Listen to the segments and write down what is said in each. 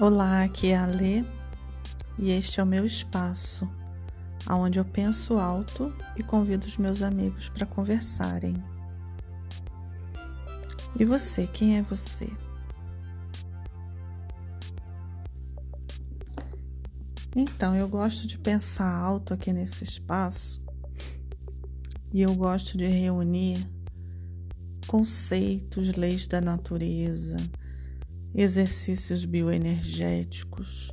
Olá, aqui é a Lê e este é o meu espaço, onde eu penso alto e convido os meus amigos para conversarem. E você, quem é você? Então, eu gosto de pensar alto aqui nesse espaço e eu gosto de reunir conceitos, leis da natureza exercícios bioenergéticos,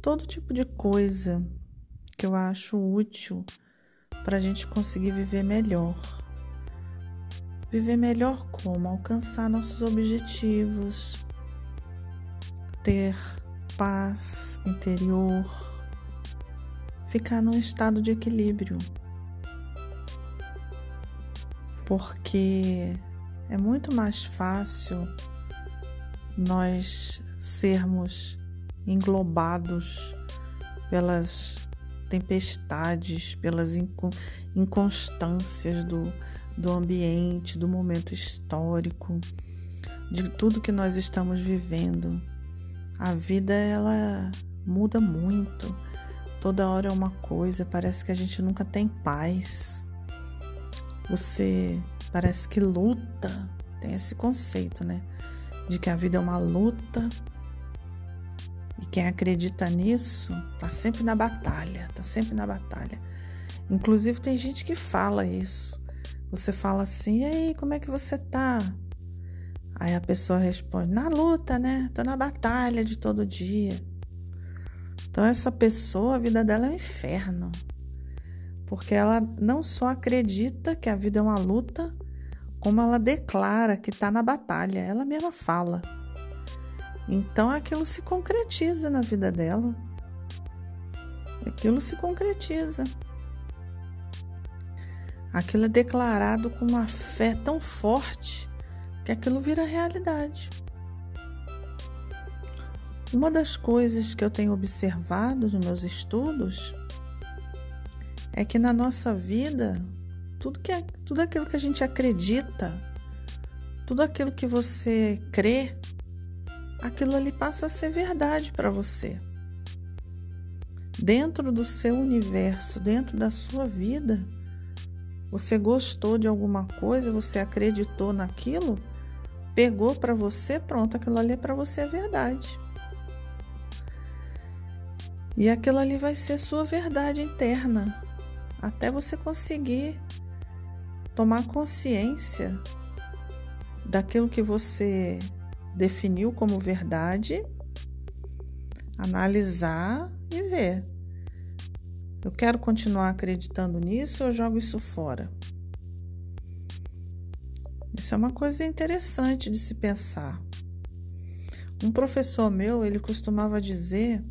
todo tipo de coisa que eu acho útil para a gente conseguir viver melhor. Viver melhor como? Alcançar nossos objetivos, ter paz interior, ficar num estado de equilíbrio. Porque é muito mais fácil nós sermos englobados pelas tempestades, pelas inconstâncias do, do ambiente, do momento histórico, de tudo que nós estamos vivendo. A vida ela muda muito. Toda hora é uma coisa, parece que a gente nunca tem paz. Você parece que luta, tem esse conceito, né? De que a vida é uma luta. E quem acredita nisso tá sempre na batalha, tá sempre na batalha. Inclusive tem gente que fala isso. Você fala assim: "E aí, como é que você tá?" Aí a pessoa responde: "Na luta, né? Tô na batalha de todo dia." Então essa pessoa, a vida dela é um inferno. Porque ela não só acredita que a vida é uma luta, como ela declara que está na batalha, ela mesma fala. Então aquilo se concretiza na vida dela. Aquilo se concretiza. Aquilo é declarado com uma fé tão forte que aquilo vira realidade. Uma das coisas que eu tenho observado nos meus estudos é que na nossa vida tudo, que é, tudo aquilo que a gente acredita, tudo aquilo que você crê, aquilo ali passa a ser verdade para você. Dentro do seu universo, dentro da sua vida, você gostou de alguma coisa, você acreditou naquilo, pegou para você, pronto, aquilo ali é para você é verdade. E aquilo ali vai ser sua verdade interna, até você conseguir tomar consciência daquilo que você definiu como verdade, analisar e ver. Eu quero continuar acreditando nisso ou jogo isso fora? Isso é uma coisa interessante de se pensar. Um professor meu, ele costumava dizer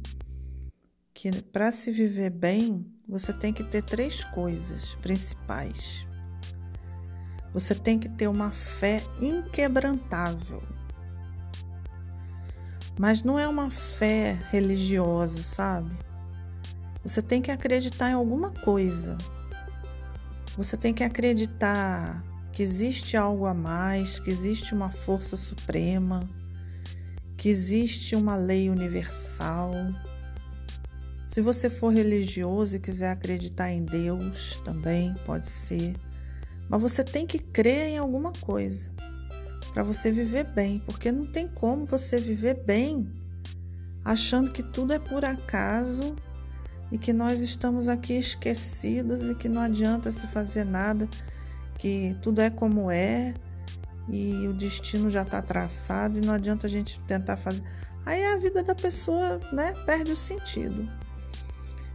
que para se viver bem, você tem que ter três coisas principais. Você tem que ter uma fé inquebrantável. Mas não é uma fé religiosa, sabe? Você tem que acreditar em alguma coisa. Você tem que acreditar que existe algo a mais, que existe uma força suprema, que existe uma lei universal. Se você for religioso e quiser acreditar em Deus, também pode ser. Mas você tem que crer em alguma coisa para você viver bem, porque não tem como você viver bem achando que tudo é por acaso e que nós estamos aqui esquecidos e que não adianta se fazer nada, que tudo é como é e o destino já está traçado e não adianta a gente tentar fazer. Aí a vida da pessoa né, perde o sentido.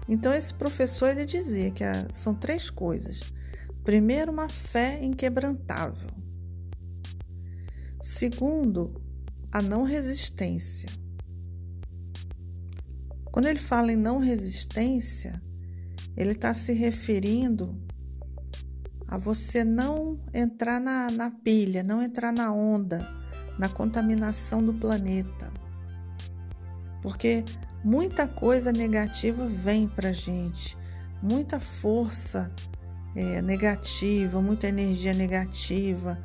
Então esse professor ele dizia que são três coisas Primeiro, uma fé inquebrantável. Segundo, a não resistência. Quando ele fala em não resistência, ele está se referindo a você não entrar na, na pilha, não entrar na onda, na contaminação do planeta. Porque muita coisa negativa vem para gente, muita força é, negativa, muita energia negativa,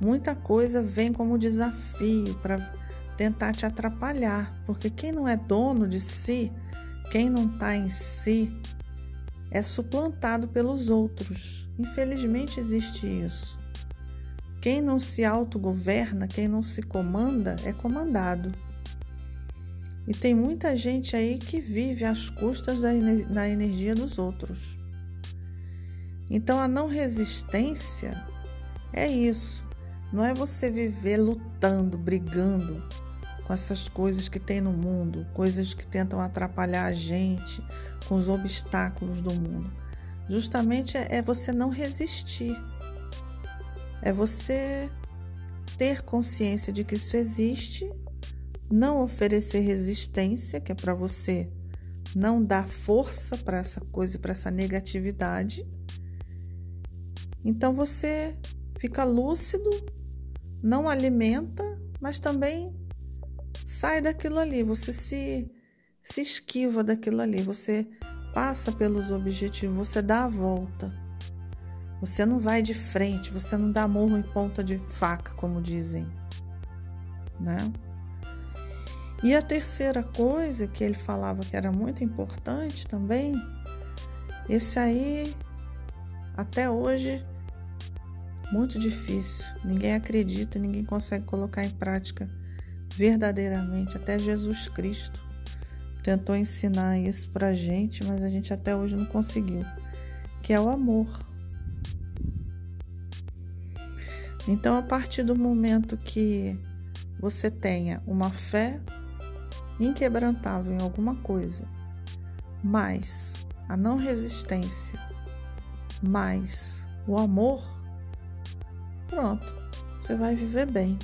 muita coisa vem como desafio para tentar te atrapalhar, porque quem não é dono de si, quem não está em si, é suplantado pelos outros. Infelizmente existe isso. Quem não se autogoverna, quem não se comanda, é comandado. E tem muita gente aí que vive às custas da, da energia dos outros. Então a não resistência é isso. Não é você viver lutando, brigando com essas coisas que tem no mundo, coisas que tentam atrapalhar a gente, com os obstáculos do mundo. Justamente é, é você não resistir. É você ter consciência de que isso existe, não oferecer resistência, que é para você não dar força para essa coisa, para essa negatividade. Então você fica lúcido, não alimenta, mas também sai daquilo ali, você se, se esquiva daquilo ali, você passa pelos objetivos, você dá a volta. Você não vai de frente, você não dá morro em ponta de faca, como dizem, né? E a terceira coisa que ele falava que era muito importante também, esse aí até hoje muito difícil. Ninguém acredita, ninguém consegue colocar em prática verdadeiramente. Até Jesus Cristo tentou ensinar isso pra gente, mas a gente até hoje não conseguiu, que é o amor. Então, a partir do momento que você tenha uma fé inquebrantável em alguma coisa, mais a não resistência, mais o amor, pronto, você vai viver bem.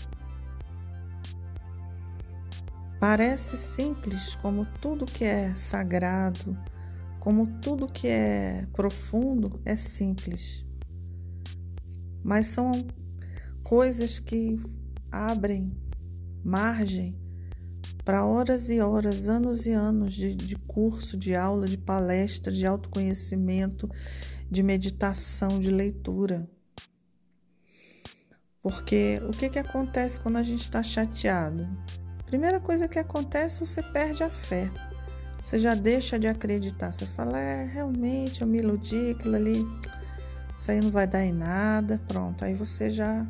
Parece simples como tudo que é sagrado, como tudo que é profundo é simples. Mas são coisas que abrem margem para horas e horas, anos e anos de, de curso, de aula, de palestra, de autoconhecimento, de meditação, de leitura. Porque o que, que acontece quando a gente está chateado? Primeira coisa que acontece, você perde a fé. Você já deixa de acreditar. Você fala, é, realmente, eu me iludi, aquilo ali, isso aí não vai dar em nada. Pronto, aí você já.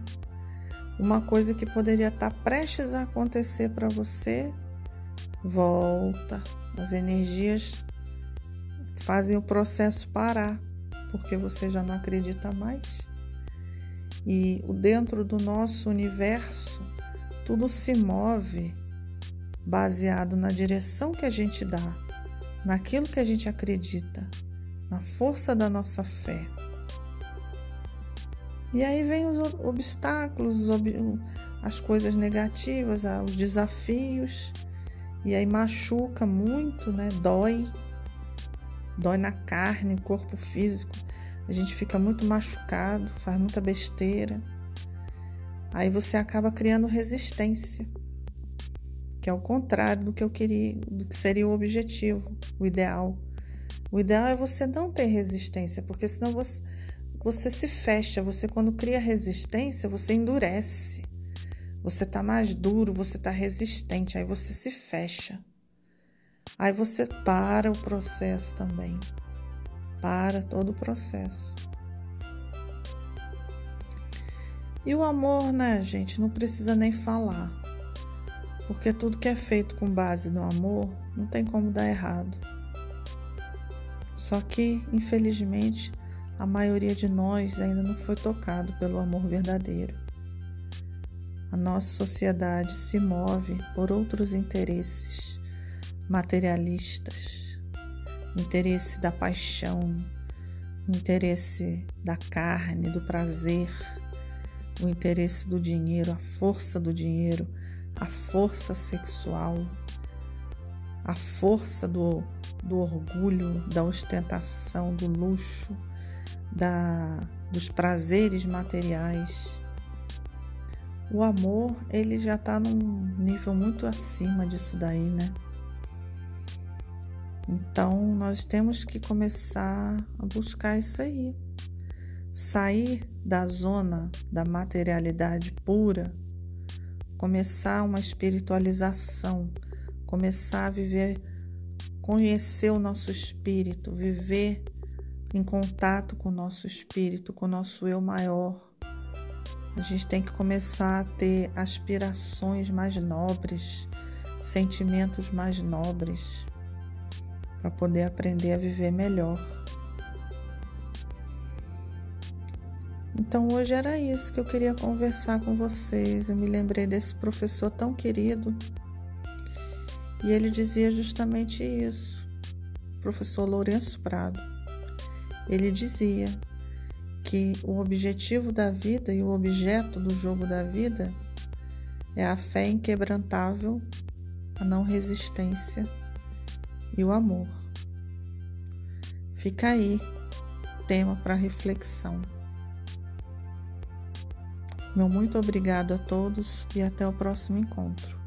Uma coisa que poderia estar prestes a acontecer para você, volta. As energias fazem o processo parar, porque você já não acredita mais. E dentro do nosso universo, tudo se move baseado na direção que a gente dá, naquilo que a gente acredita, na força da nossa fé. E aí vem os obstáculos, as coisas negativas, os desafios, e aí machuca muito, né? Dói, dói na carne, corpo físico a gente fica muito machucado, faz muita besteira. Aí você acaba criando resistência, que é o contrário do que eu queria, do que seria o objetivo, o ideal. O ideal é você não ter resistência, porque senão você, você se fecha. Você, quando cria resistência, você endurece. Você tá mais duro, você tá resistente, aí você se fecha. Aí você para o processo também para todo o processo. E o amor, né, gente, não precisa nem falar. Porque tudo que é feito com base no amor não tem como dar errado. Só que, infelizmente, a maioria de nós ainda não foi tocado pelo amor verdadeiro. A nossa sociedade se move por outros interesses materialistas interesse da paixão, o interesse da carne, do prazer, o interesse do dinheiro, a força do dinheiro, a força sexual, a força do, do orgulho, da ostentação, do luxo, da, dos prazeres materiais. O amor, ele já está num nível muito acima disso daí, né? Então, nós temos que começar a buscar isso aí. Sair da zona da materialidade pura, começar uma espiritualização, começar a viver, conhecer o nosso espírito, viver em contato com o nosso espírito, com o nosso eu maior. A gente tem que começar a ter aspirações mais nobres, sentimentos mais nobres, para poder aprender a viver melhor. Então hoje era isso que eu queria conversar com vocês. Eu me lembrei desse professor tão querido e ele dizia justamente isso, professor Lourenço Prado. Ele dizia que o objetivo da vida e o objeto do jogo da vida é a fé inquebrantável, a não resistência e o amor. Fica aí, tema para reflexão. Meu muito obrigado a todos e até o próximo encontro.